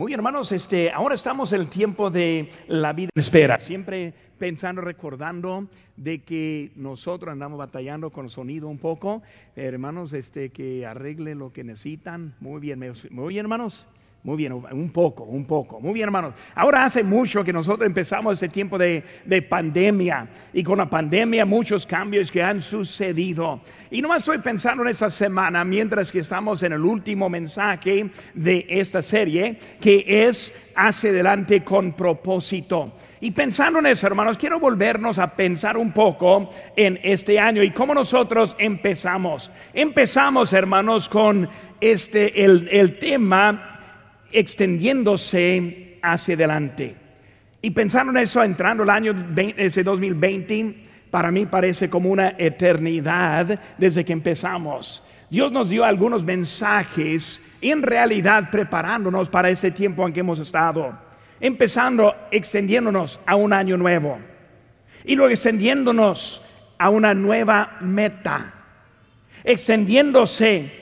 Muy hermanos, este, ahora estamos en el tiempo de la vida espera. Siempre pensando, recordando de que nosotros andamos batallando con el sonido un poco. hermanos, este, que arregle lo que necesitan. Muy bien, muy bien, hermanos. Muy bien, un poco, un poco. Muy bien, hermanos. Ahora hace mucho que nosotros empezamos este tiempo de, pandemia y con la pandemia muchos cambios que han sucedido. Y nomás estoy pensando en esta semana, mientras que estamos en el último mensaje de esta serie, que es hacia adelante con propósito. Y pensando en eso, hermanos, quiero volvernos a pensar un poco en este año y cómo nosotros empezamos. Empezamos, hermanos, con este el, el tema extendiéndose hacia adelante. Y pensando en eso, entrando el año ese 2020, para mí parece como una eternidad desde que empezamos. Dios nos dio algunos mensajes, en realidad preparándonos para este tiempo en que hemos estado, empezando extendiéndonos a un año nuevo y luego extendiéndonos a una nueva meta, extendiéndose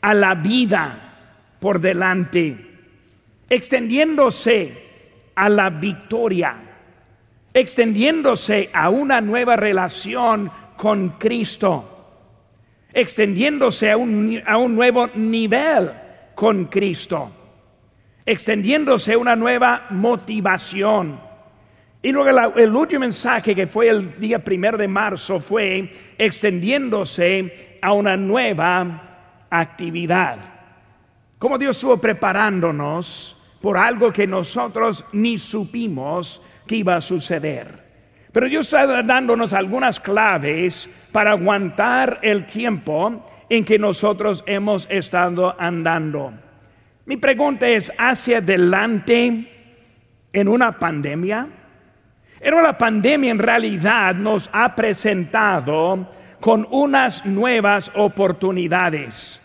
a la vida por delante extendiéndose a la victoria, extendiéndose a una nueva relación con Cristo, extendiéndose a un, a un nuevo nivel con Cristo, extendiéndose a una nueva motivación. Y luego el último mensaje que fue el día primero de marzo fue extendiéndose a una nueva actividad. Como Dios estuvo preparándonos por algo que nosotros ni supimos que iba a suceder. Pero Dios está dándonos algunas claves para aguantar el tiempo en que nosotros hemos estado andando. Mi pregunta es, ¿hacia adelante en una pandemia? Pero la pandemia en realidad nos ha presentado con unas nuevas oportunidades.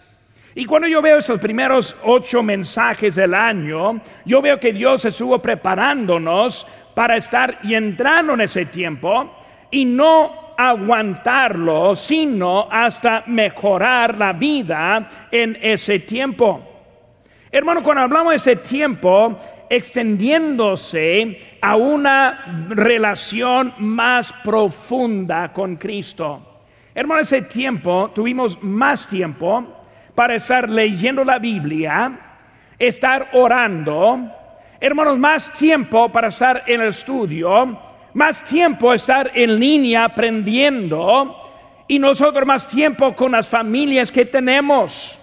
Y cuando yo veo esos primeros ocho mensajes del año, yo veo que Dios estuvo preparándonos para estar y entrando en ese tiempo y no aguantarlo, sino hasta mejorar la vida en ese tiempo. Hermano, cuando hablamos de ese tiempo, extendiéndose a una relación más profunda con Cristo. Hermano, ese tiempo tuvimos más tiempo para estar leyendo la Biblia, estar orando, hermanos, más tiempo para estar en el estudio, más tiempo estar en línea aprendiendo y nosotros más tiempo con las familias que tenemos.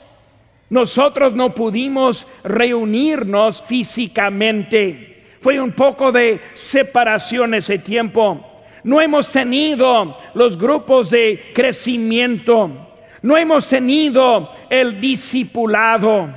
Nosotros no pudimos reunirnos físicamente. Fue un poco de separación ese tiempo. No hemos tenido los grupos de crecimiento. No hemos tenido el discipulado.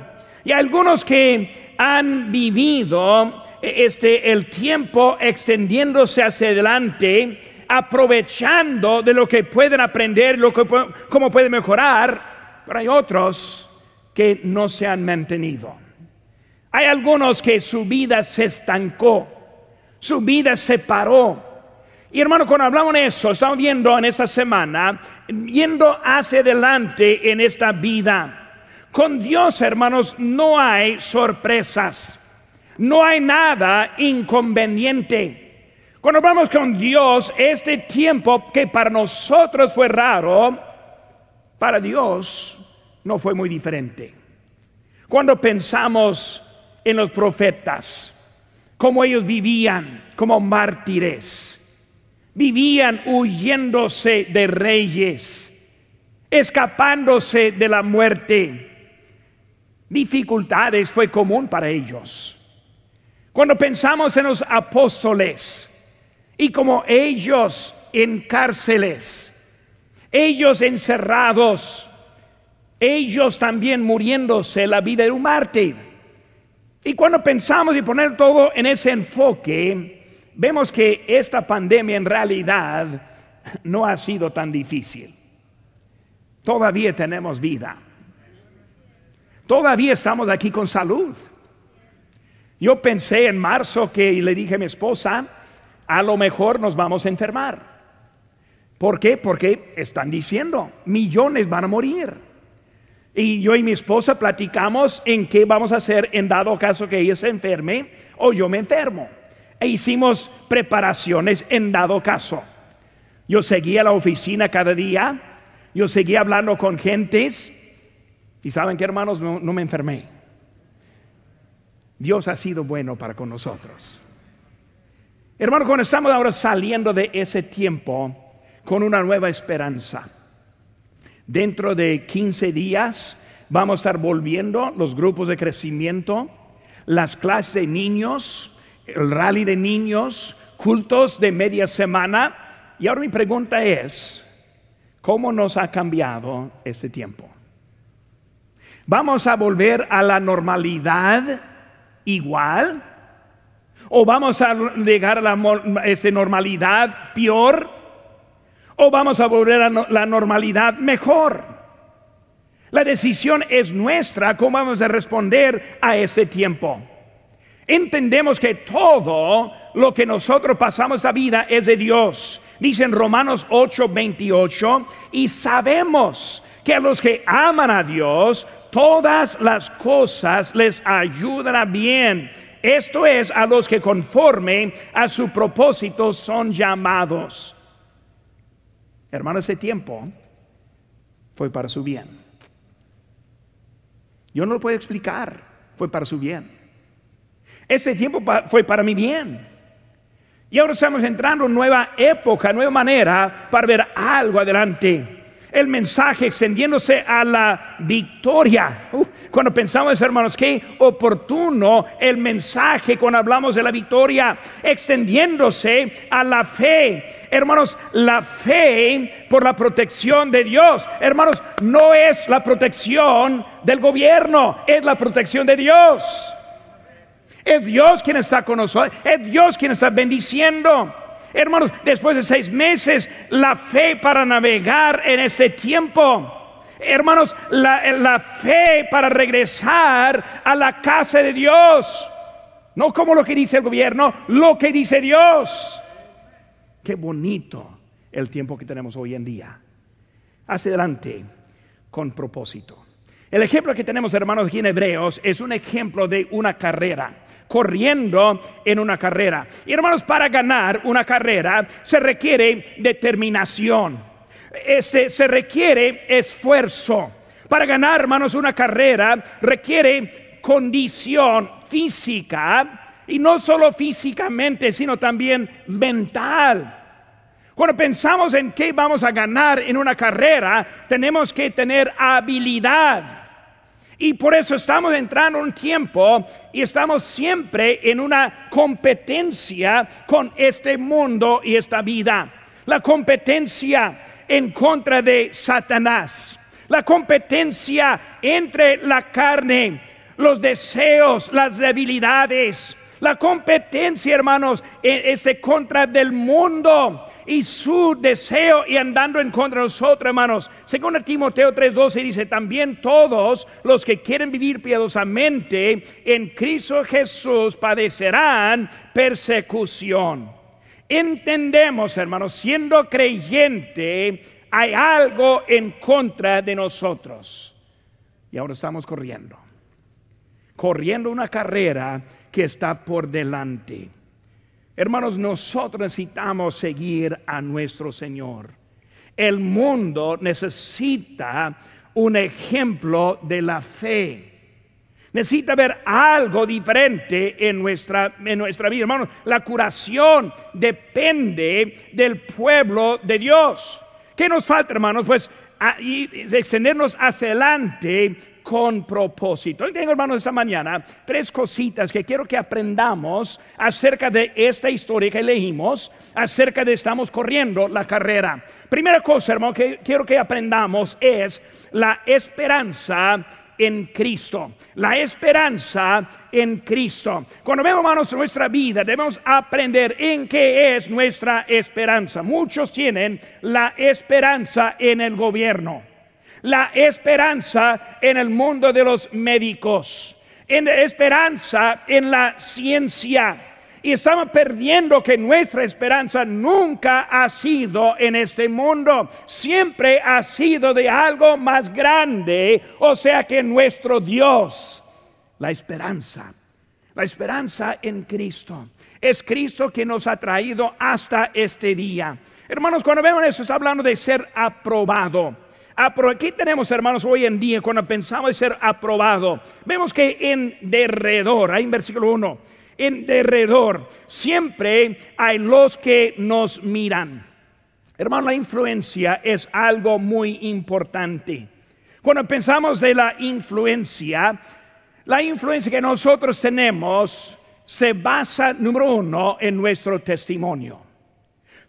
Y algunos que han vivido este el tiempo extendiéndose hacia adelante, aprovechando de lo que pueden aprender, lo que cómo pueden mejorar, pero hay otros que no se han mantenido. Hay algunos que su vida se estancó, su vida se paró y hermano, cuando hablamos de eso, estamos viendo en esta semana, yendo hacia adelante en esta vida. Con Dios, hermanos, no hay sorpresas, no hay nada inconveniente. Cuando vamos con Dios, este tiempo que para nosotros fue raro, para Dios no fue muy diferente. Cuando pensamos en los profetas, cómo ellos vivían como mártires, Vivían huyéndose de reyes, escapándose de la muerte. Dificultades fue común para ellos. Cuando pensamos en los apóstoles y como ellos en cárceles, ellos encerrados, ellos también muriéndose la vida de un mártir. Y cuando pensamos y poner todo en ese enfoque, vemos que esta pandemia en realidad no ha sido tan difícil. Todavía tenemos vida. Todavía estamos aquí con salud. Yo pensé en marzo que le dije a mi esposa, a lo mejor nos vamos a enfermar. ¿Por qué? Porque están diciendo, millones van a morir. Y yo y mi esposa platicamos en qué vamos a hacer en dado caso que ella se enferme o yo me enfermo. E hicimos preparaciones en dado caso. Yo seguía la oficina cada día, yo seguía hablando con gentes y saben que hermanos, no, me enfermé. Dios ha sido bueno para con nosotros. Hermanos, cuando estamos ahora saliendo de ese tiempo con una nueva esperanza, dentro de 15 días vamos a estar volviendo los grupos de crecimiento, las clases de niños, el rally de niños, cultos de media semana. Y ahora mi pregunta es, ¿cómo nos ha cambiado este tiempo? ¿Vamos a volver a la normalidad igual? ¿O vamos a llegar a la este, normalidad peor? ¿O vamos a volver a la normalidad mejor? La decisión es nuestra, cómo vamos a responder a ese tiempo. Entendemos que todo lo que nosotros pasamos esta vida es de Dios. Dice en Romanos 8, 28, y sabemos que a los que aman a Dios, todas las cosas les ayudan a bien esto es a los que conforme a su propósito son llamados. Hermano, ese tiempo fue para su bien. Yo no lo puedo explicar, fue para su bien. Ese tiempo fue para mi bien. Y ahora estamos entrando en nueva época, nueva manera para ver algo adelante el mensaje extendiéndose a la victoria. Cuando pensamos, hermanos, qué oportuno el mensaje cuando hablamos de la victoria, extendiéndose a la fe. Hermanos, la fe por la protección de Dios. Hermanos, no es la protección del gobierno, es la protección de Dios. Es Dios quien está con nosotros, es Dios quien está bendiciendo. Hermanos, después de seis meses, la fe para navegar en ese tiempo. Hermanos, la, fe para regresar a la casa de Dios. No como lo que dice el gobierno, lo que dice Dios. Qué bonito el tiempo que tenemos hoy en día. Hacia adelante con propósito. El ejemplo que tenemos, hermanos, aquí en Hebreos es un ejemplo de una carrera corriendo en una carrera. Y hermanos, para ganar una carrera se requiere determinación, se, se requiere esfuerzo. Para ganar, hermanos, una carrera requiere condición física y no solo físicamente, sino también mental. Cuando pensamos en qué vamos a ganar en una carrera, tenemos que tener habilidad. Y por eso estamos entrando en un tiempo y estamos siempre en una competencia con este mundo y esta vida. La competencia en contra de Satanás. La competencia entre la carne, los deseos, las debilidades. La competencia, hermanos, es de contra del mundo y su deseo y andando en contra de nosotros, hermanos. Según Timoteo 3:12 dice, también todos los que quieren vivir piadosamente en Cristo Jesús padecerán persecución. Entendemos, hermanos, siendo creyente, hay algo en contra de nosotros. Y ahora estamos corriendo. Corriendo una carrera que está por delante. Hermanos, nosotros necesitamos seguir a nuestro Señor. El mundo necesita un ejemplo de la fe. Necesita ver algo diferente en nuestra, en nuestra vida. Hermanos, la curación depende del pueblo de Dios. ¿Qué nos falta, hermanos? Pues extendernos hacia adelante con propósito. Hoy tengo, hermanos, esta mañana tres cositas que quiero que aprendamos acerca de esta historia que leímos, acerca de estamos corriendo la carrera. Primera cosa, hermano, que quiero que aprendamos es la esperanza en Cristo. La esperanza en Cristo. Cuando vemos, hermanos, nuestra vida, debemos aprender en qué es nuestra esperanza. Muchos tienen la esperanza en el gobierno la esperanza en el mundo de los médicos, en esperanza en la ciencia, Y estamos perdiendo que nuestra esperanza nunca ha sido en este mundo, siempre ha sido de algo más grande, o sea que nuestro Dios, la esperanza, la esperanza en Cristo. Es Cristo que nos ha traído hasta este día. Hermanos, cuando vemos eso, está hablando de ser aprobado. Aquí tenemos, hermanos, hoy en día, cuando pensamos en ser aprobado, vemos que en derredor, ahí en versículo 1, en derredor siempre hay los que nos miran. Hermano, la influencia es algo muy importante. Cuando pensamos de la influencia, la influencia que nosotros tenemos se basa, número uno, en nuestro testimonio.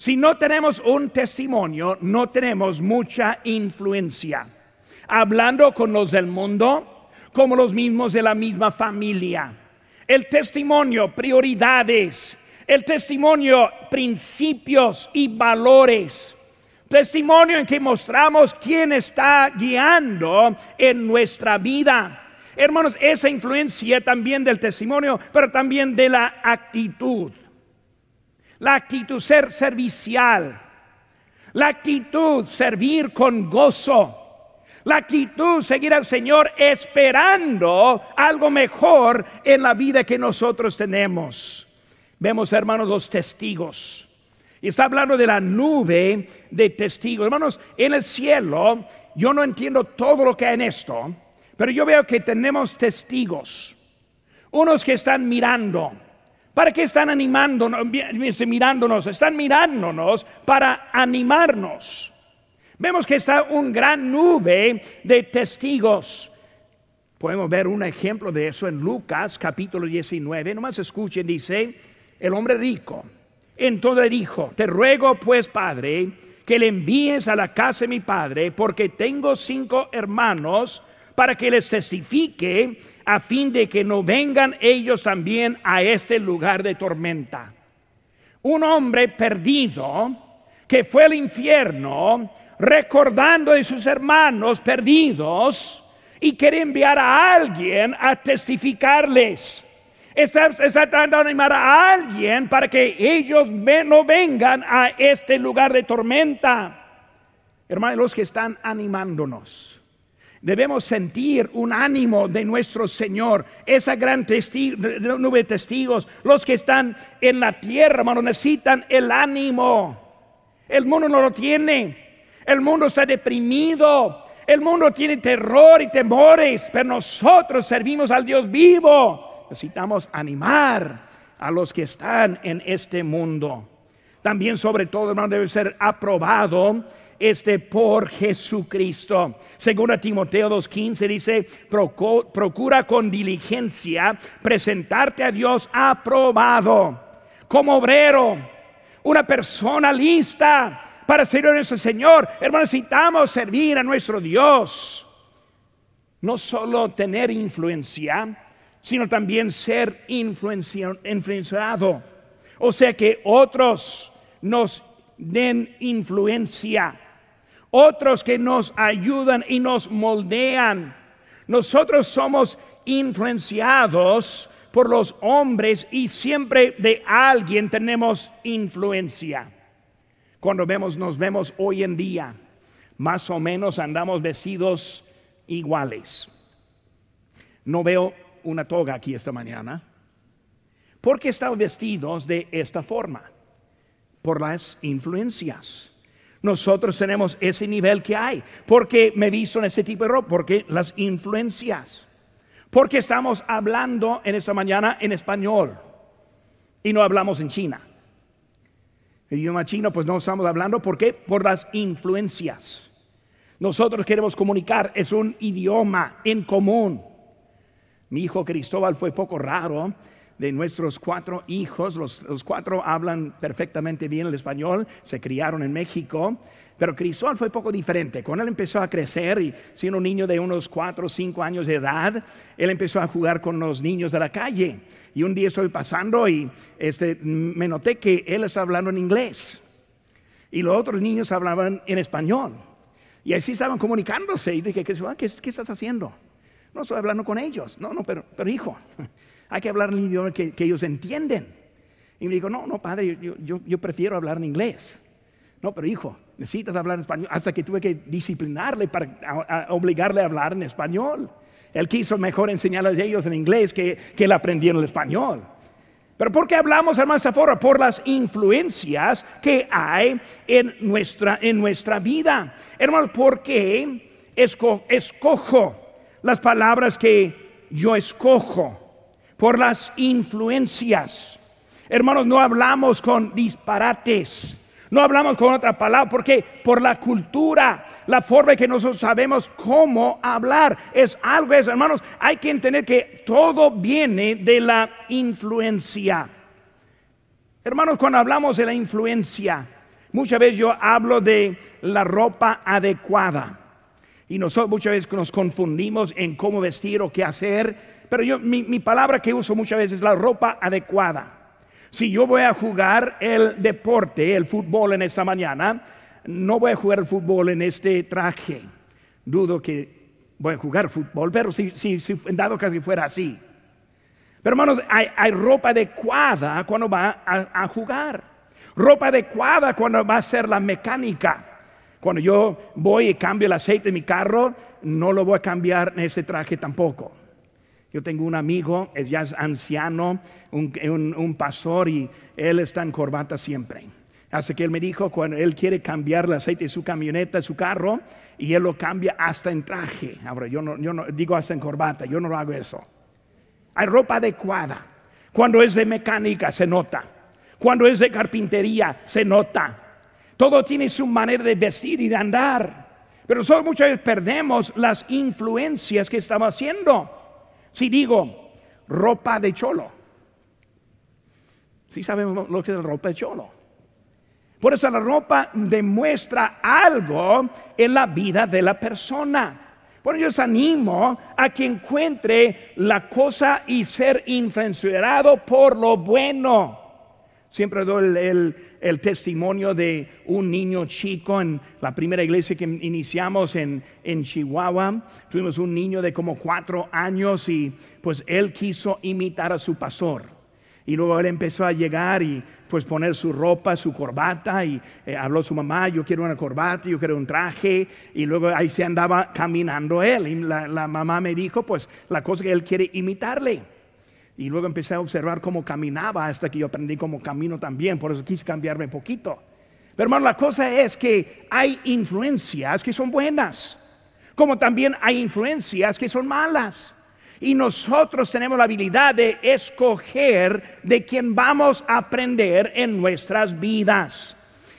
Si no tenemos un testimonio, no tenemos mucha influencia. Hablando con los del mundo, como los mismos de la misma familia. El testimonio, prioridades. El testimonio, principios y valores. Testimonio en que mostramos quién está guiando en nuestra vida. Hermanos, esa influencia también del testimonio, pero también de la actitud. La actitud ser servicial. La actitud servir con gozo. La actitud seguir al Señor esperando algo mejor en la vida que nosotros tenemos. Vemos, hermanos, los testigos. Y está hablando de la nube de testigos. Hermanos, en el cielo, yo no entiendo todo lo que hay en esto, pero yo veo que tenemos testigos, unos que están mirando. ¿Para qué están animándonos, mirándonos? Están mirándonos para animarnos. Vemos que está un gran nube de testigos. Podemos ver un ejemplo de eso en Lucas capítulo 19. Nomás escuchen, dice, el hombre rico. Entonces dijo, te ruego pues, Padre, que le envíes a la casa de mi Padre, porque tengo cinco hermanos para que les testifique a fin de que no vengan ellos también a este lugar de tormenta. Un hombre perdido que fue al infierno recordando de sus hermanos perdidos y quiere enviar a alguien a testificarles. Está, tratando de animar a alguien para que ellos no vengan a este lugar de tormenta. Hermanos, los que están animándonos debemos sentir un ánimo de nuestro Señor, esa gran nube de testigos, los que están en la tierra, hermano, necesitan el ánimo. El mundo no lo tiene, el mundo está deprimido, el mundo tiene terror y temores, pero nosotros servimos al Dios vivo. Necesitamos animar a los que están en este mundo. También sobre todo, hermano, debe ser aprobado este por Jesucristo. Según a Timoteo 2.15 dice, procura con diligencia presentarte a Dios aprobado, como obrero, una persona lista para servir a nuestro Señor. Hermanos, necesitamos servir a nuestro Dios. No solo tener influencia, sino también ser influenciado. O sea que otros nos den influencia otros que nos ayudan y nos moldean. Nosotros somos influenciados por los hombres y siempre de alguien tenemos influencia. Cuando vemos, nos vemos hoy en día, más o menos andamos vestidos iguales. No veo una toga aquí esta mañana. ¿Por qué estamos vestidos de esta forma? Por las influencias nosotros tenemos ese nivel que hay. Porque me visto en ese tipo de ropa, porque las influencias. Porque estamos hablando en esta mañana en español y no hablamos en China. El idioma chino, pues no estamos hablando, ¿por qué? Por las influencias. Nosotros queremos comunicar, es un idioma en común. Mi hijo Cristóbal fue poco raro de nuestros cuatro hijos, los, cuatro hablan perfectamente bien el español, se criaron en México, pero Cristóbal fue poco diferente. Cuando él empezó a crecer y siendo un niño de unos cuatro o cinco años de edad, él empezó a jugar con los niños de la calle. Y un día estoy pasando y este, me noté que él estaba hablando en inglés y los otros niños hablaban en español. Y así estaban comunicándose. Y dije, ¿qué, qué, qué estás haciendo? No estoy hablando con ellos. No, no, pero, pero hijo, hay que hablar el idioma que, ellos entienden. Y me dijo, no, no, padre, yo, prefiero hablar en inglés. No, pero hijo, necesitas hablar en español. Hasta que tuve que disciplinarle para obligarle a hablar en español. Él quiso mejor enseñarles a ellos en inglés que, que él aprendió en el español. Pero ¿por qué hablamos, hermano Zafora? Por las influencias que hay en nuestra, en nuestra vida. Hermanos, ¿por qué escojo las palabras que yo escojo? Por las influencias. Hermanos, no hablamos con disparates. No hablamos con otra palabra porque por la cultura, la forma en que nosotros sabemos cómo hablar es algo, hermanos, hay que entender que todo viene de la influencia. Hermanos, cuando hablamos de la influencia, muchas veces yo hablo de la ropa adecuada. Y nosotros muchas veces nos confundimos en cómo vestir o qué hacer. Pero yo, mi, mi palabra que uso muchas veces es la ropa adecuada. Si yo voy a jugar el deporte, el fútbol en esta mañana, no voy a jugar el fútbol en este traje. Dudo que voy a jugar fútbol, pero si, si, si dado caso fuera así. Pero hermanos, hay, ropa adecuada cuando va a, jugar. Ropa adecuada cuando va a ser la mecánica. Cuando yo voy y cambio el aceite de mi carro, no lo voy a cambiar en ese traje tampoco. Yo tengo un amigo, es ya anciano, un, pastor y él está en corbata siempre. Así que él me dijo cuando él quiere cambiar el aceite de su camioneta, su carro, y él lo cambia hasta en traje. Ahora, yo no, yo no digo hasta en corbata, yo no lo hago eso. Hay ropa adecuada. Cuando es de mecánica, se nota. Cuando es de carpintería, se nota. Todo tiene su manera de vestir y de andar. Pero nosotros muchas veces perdemos las influencias que estamos haciendo. Si digo ropa de cholo, si sabemos lo que es ropa de cholo. Por eso la ropa demuestra algo en la vida de la persona. Por ello os animo a que encuentre la cosa y ser influenciado por lo bueno. Siempre doy el, testimonio de un niño chico en la primera iglesia que iniciamos en, Chihuahua. Tuvimos un niño de como cuatro años y pues él quiso imitar a su pastor. Y luego él empezó a llegar y pues poner su ropa, su corbata y eh, habló su mamá, yo quiero una corbata, yo quiero un traje y luego ahí se andaba caminando él y la mamá me dijo pues la cosa que él quiere imitarle. Y luego empecé a observar cómo caminaba hasta que yo aprendí cómo camino también. Por eso quise cambiarme un poquito. Pero hermano, la cosa es que hay influencias que son buenas, como también hay influencias que son malas. Y nosotros tenemos la habilidad de escoger de quién vamos a aprender en nuestras vidas.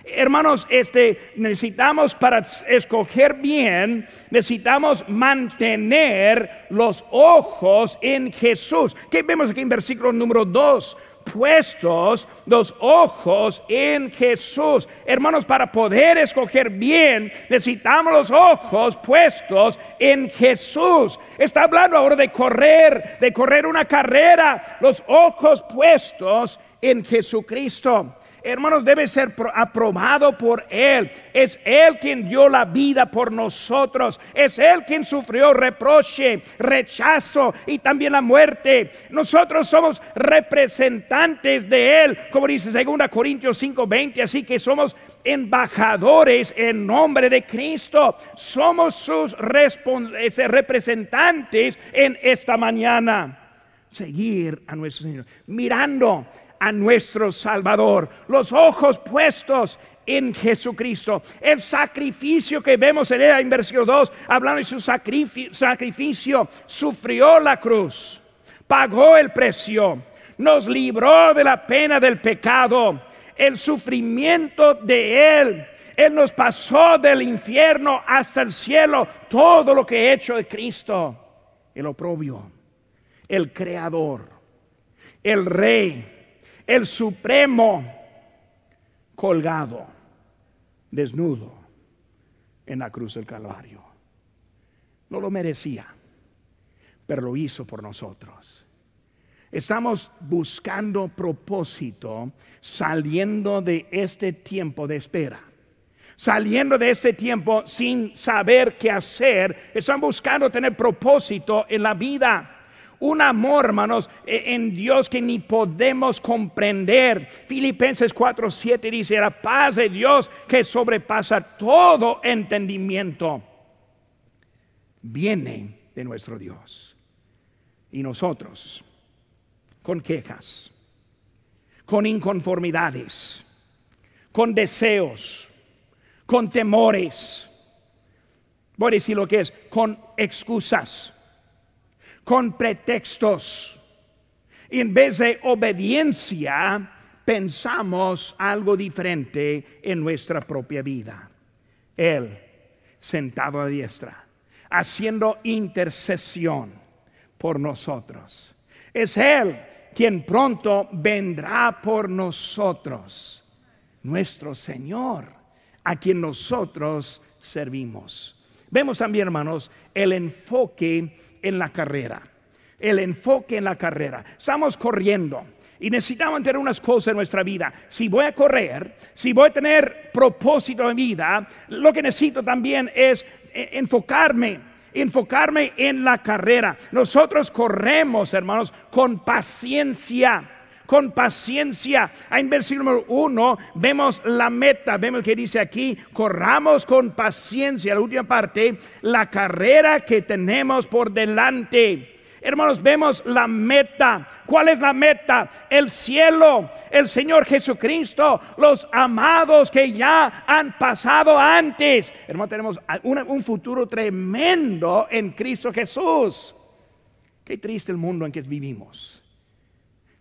Hermanos, este, necesitamos para escoger bien, necesitamos mantener los ojos en Jesús. ¿Qué vemos aquí en versículo número 2? puestos los ojos en Jesús. Hermanos, para poder escoger bien, necesitamos los ojos puestos en Jesús. Está hablando ahora de correr, de correr una carrera, los ojos puestos en Jesucristo hermanos, debe ser aprobado por Él. Es Él quien dio la vida por nosotros. Es Él quien sufrió reproche, rechazo y también la muerte. Nosotros somos representantes de Él, como dice 2 Corintios 5:20. Así que somos embajadores en nombre de Cristo. Somos sus representantes en esta mañana. Seguir a nuestro Señor, mirando a nuestro Salvador, los ojos puestos en Jesucristo. El sacrificio que vemos en el versículo 2, hablando de su sacrificio, sufrió la cruz, pagó el precio, nos libró de la pena del pecado, el sufrimiento de Él. Él nos pasó del infierno hasta el cielo, todo lo que he hecho de Cristo, el oprobio, el creador, el rey, el Supremo colgado, desnudo, en la cruz del Calvario. No lo merecía, pero lo hizo por nosotros. Estamos buscando propósito saliendo de este tiempo de espera. Saliendo de este tiempo sin saber qué hacer, están buscando tener propósito en la vida Un amor, hermanos, e, en Dios que ni podemos comprender. Filipenses 4:7 dice, la paz de Dios que sobrepasa todo entendimiento, viene de nuestro Dios. Y nosotros, con quejas, con inconformidades, con deseos, con temores, voy a decir lo que es, con excusas, con pretextos. Y en vez de obediencia, pensamos algo diferente en nuestra propia vida. Él, sentado a diestra, haciendo intercesión por nosotros. Es Él quien pronto vendrá por nosotros, nuestro Señor, a quien nosotros servimos. Vemos también, hermanos, el enfoque en la carrera. El enfoque en la carrera. Estamos corriendo. Y necesitamos tener unas cosas en nuestra vida. Si voy a correr, si voy a tener propósito en vida, lo que necesito también es eh, enfocarme, enfocarme en la carrera. Nosotros corremos, hermanos, con paciencia con paciencia. En versículo número uno vemos la meta, vemos que dice aquí, corramos con paciencia, la última parte, la carrera que tenemos por delante. Hermanos, vemos la meta. ¿Cuál es la meta? El cielo, el Señor Jesucristo, los amados que ya han pasado antes. Hermanos, tenemos un futuro tremendo en Cristo Jesús. Qué triste el mundo en que vivimos.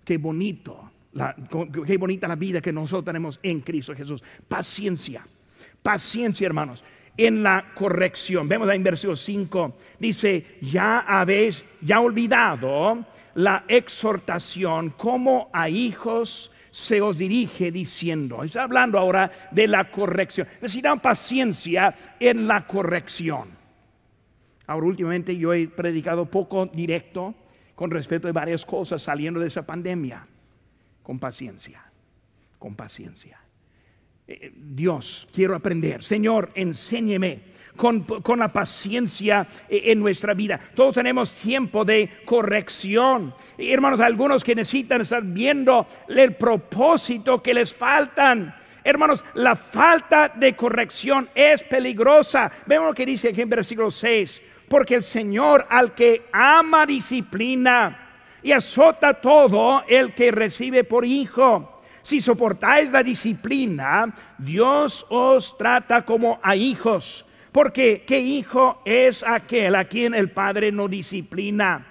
Qué bonito, qué bonita la vida que nosotros tenemos en Cristo Jesús. Paciencia, paciencia hermanos, en la corrección. Vemos en versículo 5, dice, ya habéis, ya olvidado la exhortación como a hijos se os dirige diciendo. Está hablando ahora de la corrección. Necesitan paciencia en la corrección. Ahora últimamente yo he predicado poco directo con respecto a varias cosas saliendo de esa pandemia. Con paciencia, con paciencia. Eh, Dios, quiero aprender. Señor, enséñeme. Con, la paciencia eh, en nuestra vida. Todos tenemos tiempo de corrección. Hermanos, algunos que necesitan estar viendo el propósito que les faltan. Hermanos, la falta de corrección es peligrosa. Vemos lo que dice aquí en versículo 6 porque el Señor al que ama disciplina y azota todo el que recibe por hijo. Si soportáis la disciplina, Dios os trata como a hijos. Porque ¿qué hijo es aquel a quien el Padre no disciplina?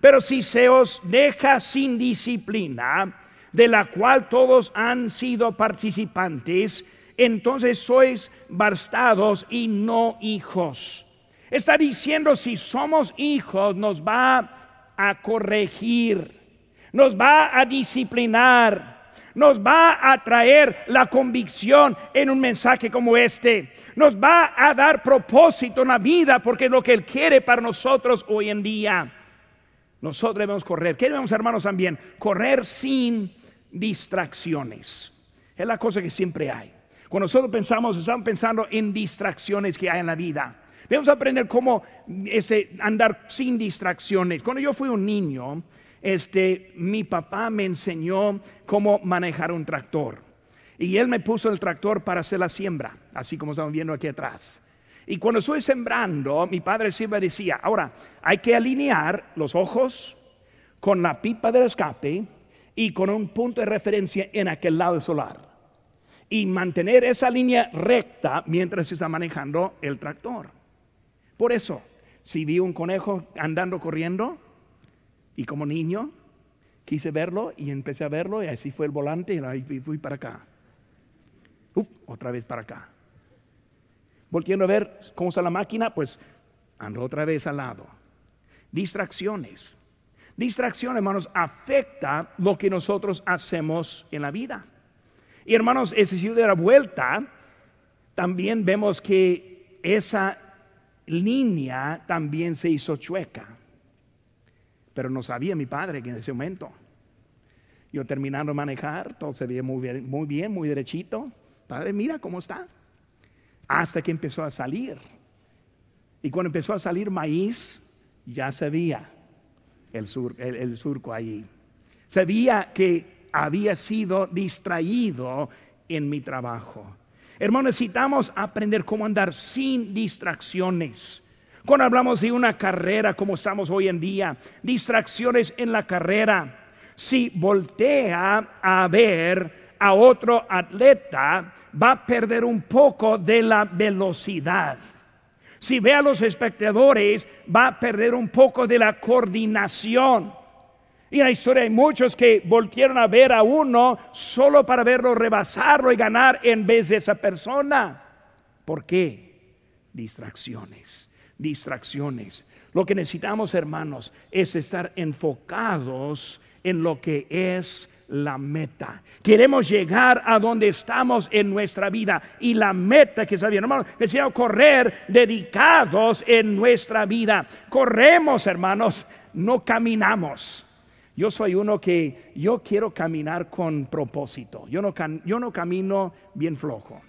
Pero si se os deja sin disciplina, de la cual todos han sido participantes, entonces sois bastados y no hijos. Está diciendo si somos hijos nos va a corregir, nos va a disciplinar, nos va a traer la convicción en un mensaje como este. Nos va a dar propósito en la vida porque es lo que Él quiere para nosotros hoy en día. Nosotros debemos correr. ¿Qué debemos, hermanos, también? Correr sin distracciones. Es la cosa que siempre hay. Cuando nosotros pensamos, estamos pensando en distracciones que hay en la vida. Debemos aprender cómo este, andar sin distracciones. Cuando yo fui un niño, este, mi papá me enseñó cómo manejar un tractor. Y él me puso el tractor para hacer la siembra, así como estamos viendo aquí atrás. Y cuando estoy sembrando, mi padre siempre decía, ahora hay que alinear los ojos con la pipa del escape y con un punto de referencia en aquel lado solar. Y mantener esa línea recta mientras se está manejando el tractor. Por eso, si vi un conejo andando corriendo y como niño quise verlo y empecé a verlo y así fue el volante y fui para acá. otra vez para acá. Volviendo a ver cómo está la máquina, pues ando otra vez al lado. Distracciones. Distracción, hermanos, afecta lo que nosotros hacemos en la vida. Y hermanos, ese si de la vuelta, también vemos que esa línea también se hizo chueca. Pero no sabía mi padre que en ese momento. Yo terminando de manejar, todo se veía muy bien, muy bien, muy derechito. Padre, mira cómo está. Hasta que empezó a salir. Y cuando empezó a salir maíz, ya sabía. el, sur, el, surco allí. Sabía que había sido distraído en mi trabajo. Hermanos, necesitamos aprender cómo andar sin distracciones. Cuando hablamos de una carrera como estamos hoy en día, distracciones en la carrera. Si voltea a ver a otro atleta, va a perder un poco de la velocidad. Si ve a los espectadores, va a perder un poco de la coordinación. Y en la historia hay muchos que volvieron a ver a uno solo para verlo rebasarlo y ganar en vez de esa persona. ¿Por qué? Distracciones, distracciones. Lo que necesitamos, hermanos, es estar enfocados en lo que es la meta. Queremos llegar a donde estamos en nuestra vida y la meta que está bien, hermanos, necesitamos correr dedicados en nuestra vida. Corremos, hermanos, no caminamos. Yo soy uno que yo quiero caminar con propósito. Yo no, yo no camino bien flojo.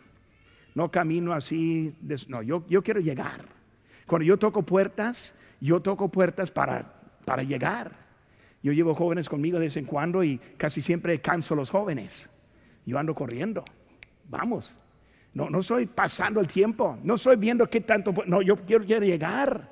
No camino así. no, yo, yo quiero llegar. Cuando yo toco puertas, yo toco puertas para, para llegar. Yo llevo jóvenes conmigo de vez en cuando y casi siempre canso a los jóvenes. Yo ando corriendo. Vamos. No, no estoy pasando el tiempo. No estoy viendo qué tanto. No, yo quiero, llegar.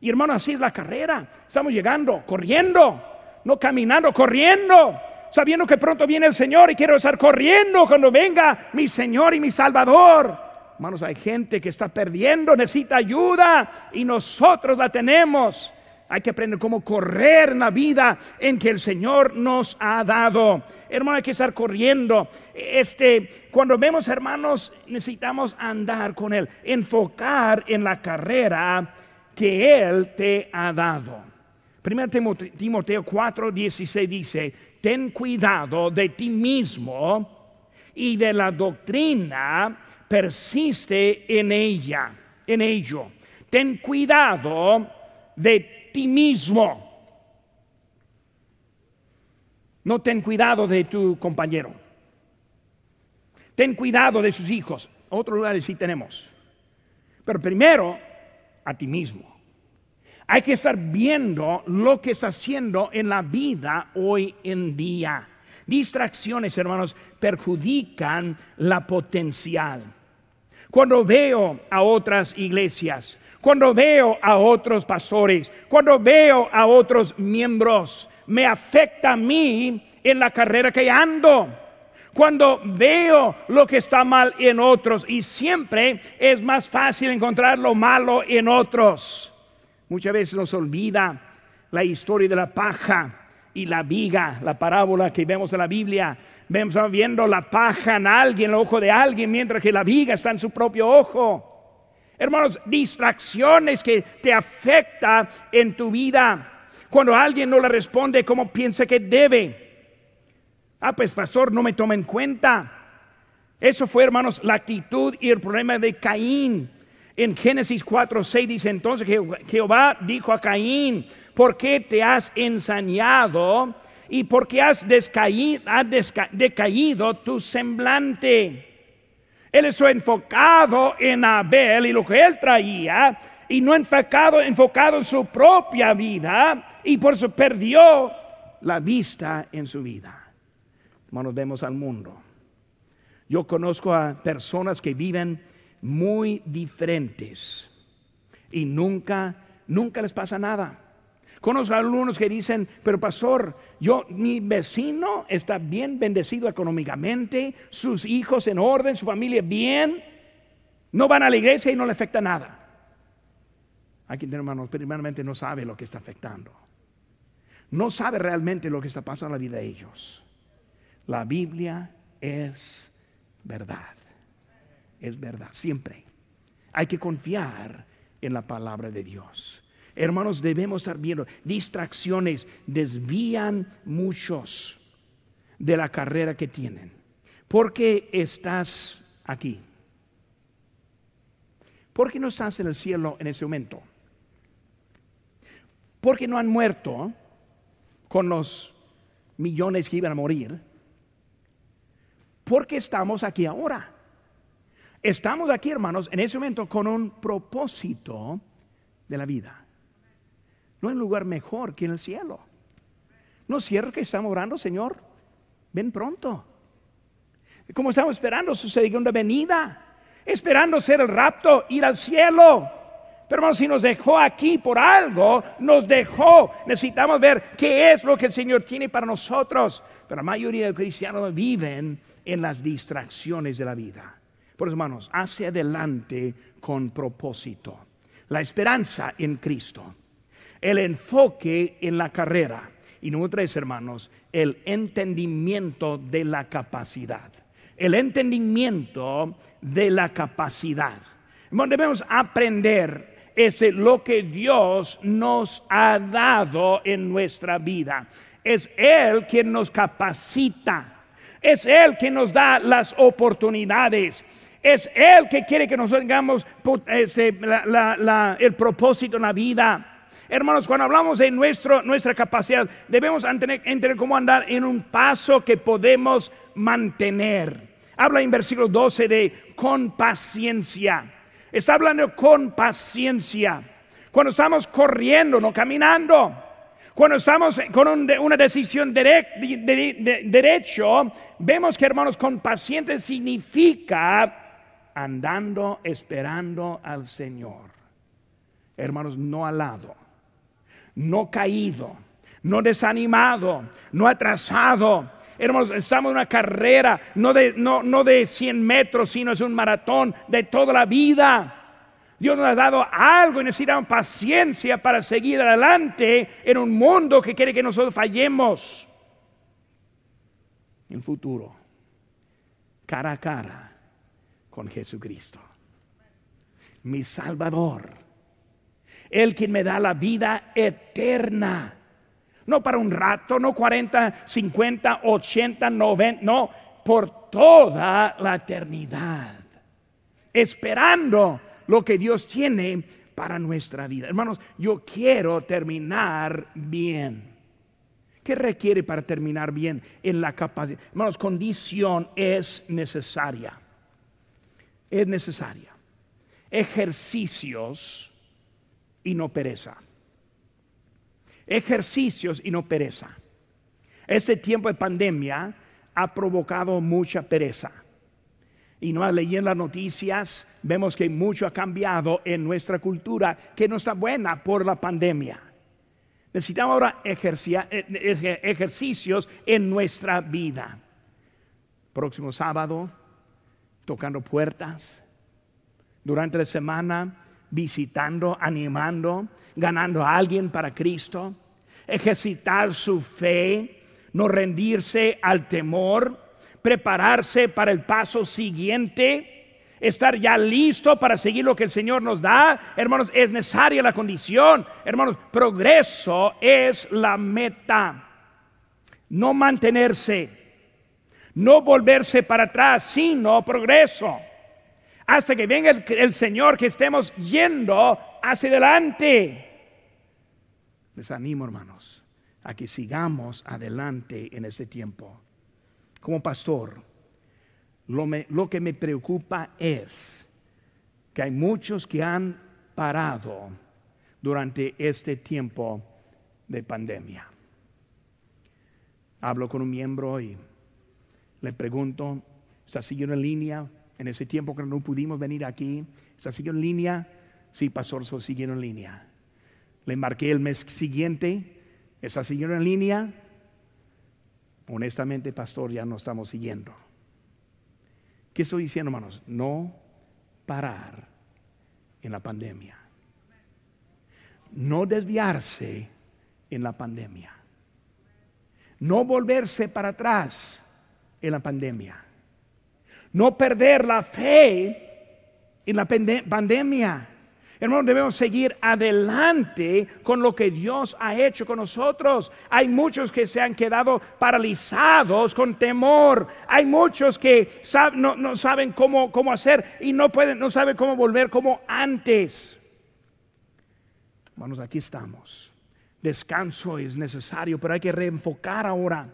Y hermano, así es la carrera. Estamos llegando, corriendo. No caminando, corriendo. Sabiendo que pronto viene el Señor y quiero estar corriendo cuando venga mi Señor y mi Salvador. Hermanos, hay gente que está perdiendo, necesita ayuda y nosotros la tenemos. Hay que aprender cómo correr en la vida en que el Señor nos ha dado. Hermano, hay que estar corriendo. Este, cuando vemos hermanos, necesitamos andar con Él, enfocar en la carrera que Él te ha dado. Primero Timoteo 4, 16 dice, ten cuidado de ti mismo y de la doctrina, persiste en ella, en ello. Ten cuidado de ti mismo. No ten cuidado de tu compañero. Ten cuidado de sus hijos. Otros lugares sí tenemos. Pero primero, a ti mismo. Hay que estar viendo lo que está haciendo en la vida hoy en día. Distracciones, hermanos, perjudican la potencial. Cuando veo a otras iglesias, cuando veo a otros pastores, cuando veo a otros miembros, me afecta a mí en la carrera que ando. Cuando veo lo que está mal en otros y siempre es más fácil encontrar lo malo en otros. Muchas veces nos olvida la historia de la paja y la viga, la parábola que vemos en la Biblia. Vemos viendo la paja en alguien, el ojo de alguien, mientras que la viga está en su propio ojo. Hermanos, distracciones que te afecta en tu vida. Cuando alguien no le responde como piensa que debe. Ah, pues pastor, no me toma en cuenta. Eso fue, hermanos, la actitud y el problema de Caín. En Génesis 4, 6 dice entonces que Jehová dijo a Caín, ¿por qué te has ensañado y por qué has decaído tu semblante? Él está enfocado en Abel y lo que él traía y no enfocado, enfocado en su propia vida y por eso perdió la vista en su vida. Hermanos, vemos al mundo. Yo conozco a personas que viven muy diferentes y nunca, nunca les pasa nada. Conozco a algunos que dicen, pero pastor, yo, mi vecino está bien bendecido económicamente, sus hijos en orden, su familia bien, no van a la iglesia y no le afecta nada. Aquí, hermanos, primeramente no sabe lo que está afectando. No sabe realmente lo que está pasando en la vida de ellos. La Biblia es verdad. Es verdad, siempre. Hay que confiar en la palabra de Dios. Hermanos, debemos estar viendo, distracciones desvían muchos de la carrera que tienen. ¿Por qué estás aquí? ¿Por qué no estás en el cielo en ese momento? Porque no han muerto con los millones que iban a morir. Porque estamos aquí ahora. Estamos aquí, hermanos, en ese momento con un propósito de la vida. no hay lugar mejor que en el cielo. No cierto que estamos orando, Señor, ven pronto. Como estamos esperando su segunda venida, esperando ser el rapto, ir al cielo. Pero hermanos, si nos dejó aquí por algo, nos dejó. Necesitamos ver qué es lo que el Señor tiene para nosotros. Pero la mayoría de los cristianos viven en las distracciones de la vida. Por eso, hermanos, hacia adelante con propósito. La esperanza en Cristo. El enfoque en la carrera. Y número tres, hermanos, el entendimiento de la capacidad. El entendimiento de la capacidad. Debemos aprender es lo que Dios nos ha dado en nuestra vida. Es Él quien nos capacita. Es Él quien nos da las oportunidades. Es Él que quiere que nosotros tengamos el propósito en la vida. Hermanos, cuando hablamos de nuestro, nuestra capacidad, debemos entender cómo andar en un paso que podemos mantener. Habla en versículo 12 de con paciencia. Está hablando con paciencia. Cuando estamos corriendo, no caminando. Cuando estamos con una decisión derecho, vemos que hermanos, con paciencia significa andando, esperando al Señor. Hermanos, no al lado, no caído, no desanimado, no atrasado, Hermanos, estamos en una carrera, no de, no, no de 100 metros, sino es un maratón de toda la vida. Dios nos ha dado algo y necesitamos paciencia para seguir adelante en un mundo que quiere que nosotros fallemos. En futuro, cara a cara con Jesucristo, mi Salvador, el que me da la vida eterna. No para un rato, no 40, 50, 80, 90, no, por toda la eternidad. Esperando lo que Dios tiene para nuestra vida. Hermanos, yo quiero terminar bien. ¿Qué requiere para terminar bien en la capacidad? Hermanos, condición es necesaria. Es necesaria. Ejercicios y no pereza ejercicios y no pereza. Este tiempo de pandemia ha provocado mucha pereza. Y no leyendo las noticias, vemos que mucho ha cambiado en nuestra cultura que no está buena por la pandemia. Necesitamos ahora eh, ejercicios en nuestra vida. Próximo sábado, tocando puertas. Durante la semana, visitando, animando ganando a alguien para Cristo, ejercitar su fe, no rendirse al temor, prepararse para el paso siguiente, estar ya listo para seguir lo que el Señor nos da. Hermanos, es necesaria la condición. Hermanos, progreso es la meta. No mantenerse, no volverse para atrás, sino progreso. Hasta que venga el, Señor que estemos yendo hacia adelante. Les animo, hermanos, a que sigamos adelante en ese tiempo. Como pastor, lo, que me preocupa es que hay muchos que han parado durante este tiempo de pandemia. Hablo con un miembro y le pregunto, ¿está siguiendo en línea? En ese tiempo que no pudimos venir aquí, ¿está siguiendo en línea? Sí, pastor, estoy siguiendo en línea. Le embarqué el mes siguiente. ¿Está siguiendo en línea? Honestamente, pastor, ya no estamos siguiendo. ¿Qué estoy diciendo, hermanos? No parar en la pandemia. No desviarse en la pandemia. No volverse para atrás en la pandemia. No perder la fe en la pandemia. Hermanos, debemos seguir adelante con lo que Dios ha hecho con nosotros. Hay muchos que se han quedado paralizados con temor. Hay muchos que no, saben cómo, cómo hacer y no, pueden, no saben cómo volver como antes. Hermanos, aquí estamos. Descanso es necesario, pero hay que reenfocar ahora.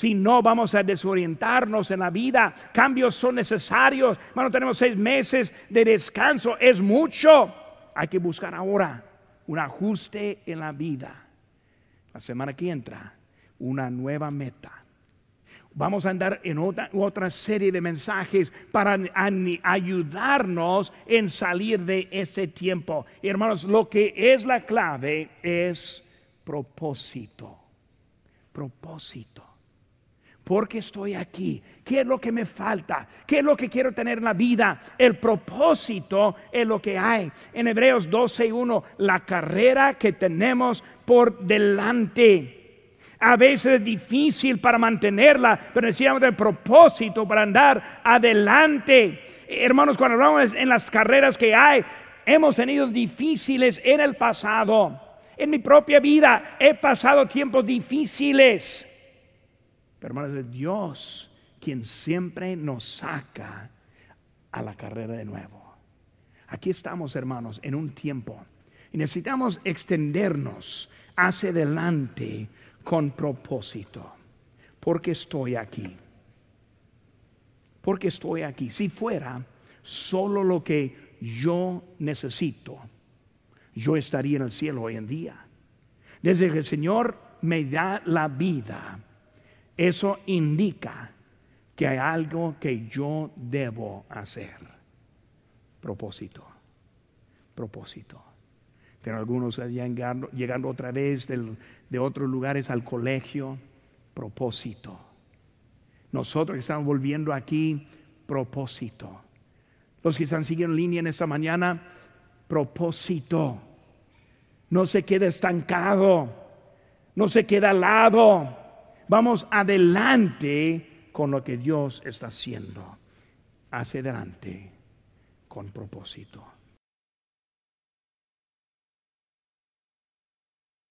Si no, vamos a desorientarnos en la vida. Cambios son necesarios. Bueno, tenemos seis meses de descanso. Es mucho. Hay que buscar ahora un ajuste en la vida. La semana que entra, una nueva meta. Vamos a andar en otra, otra serie de mensajes para ayudarnos en salir de ese tiempo. hermanos, lo que es la clave es propósito. Propósito. ¿Por qué estoy aquí? ¿Qué es lo que me falta? ¿Qué es lo que quiero tener en la vida? El propósito es lo que hay. En Hebreos 12.1, la carrera que tenemos por delante a veces es difícil para mantenerla, pero necesitamos el propósito para andar adelante. Hermanos, cuando hablamos en las carreras que hay, hemos tenido difíciles en el pasado. En mi propia vida he pasado tiempos difíciles. Pero hermanos, es Dios quien siempre nos saca a la carrera de nuevo. Aquí estamos, hermanos, en un tiempo y necesitamos extendernos hacia adelante con propósito. Porque estoy aquí. Porque estoy aquí. Si fuera solo lo que yo necesito, yo estaría en el cielo hoy en día. Desde que el Señor me da la vida, eso indica que hay algo que yo debo hacer. Propósito. Propósito. Pero algunos llegando, llegando otra vez de otros lugares al colegio, propósito. Nosotros que estamos volviendo aquí, propósito. Los que están siguiendo línea en esta mañana, propósito. No se queda estancado, no se queda al lado. Vamos adelante con lo que Dios está haciendo. Hacia adelante con propósito.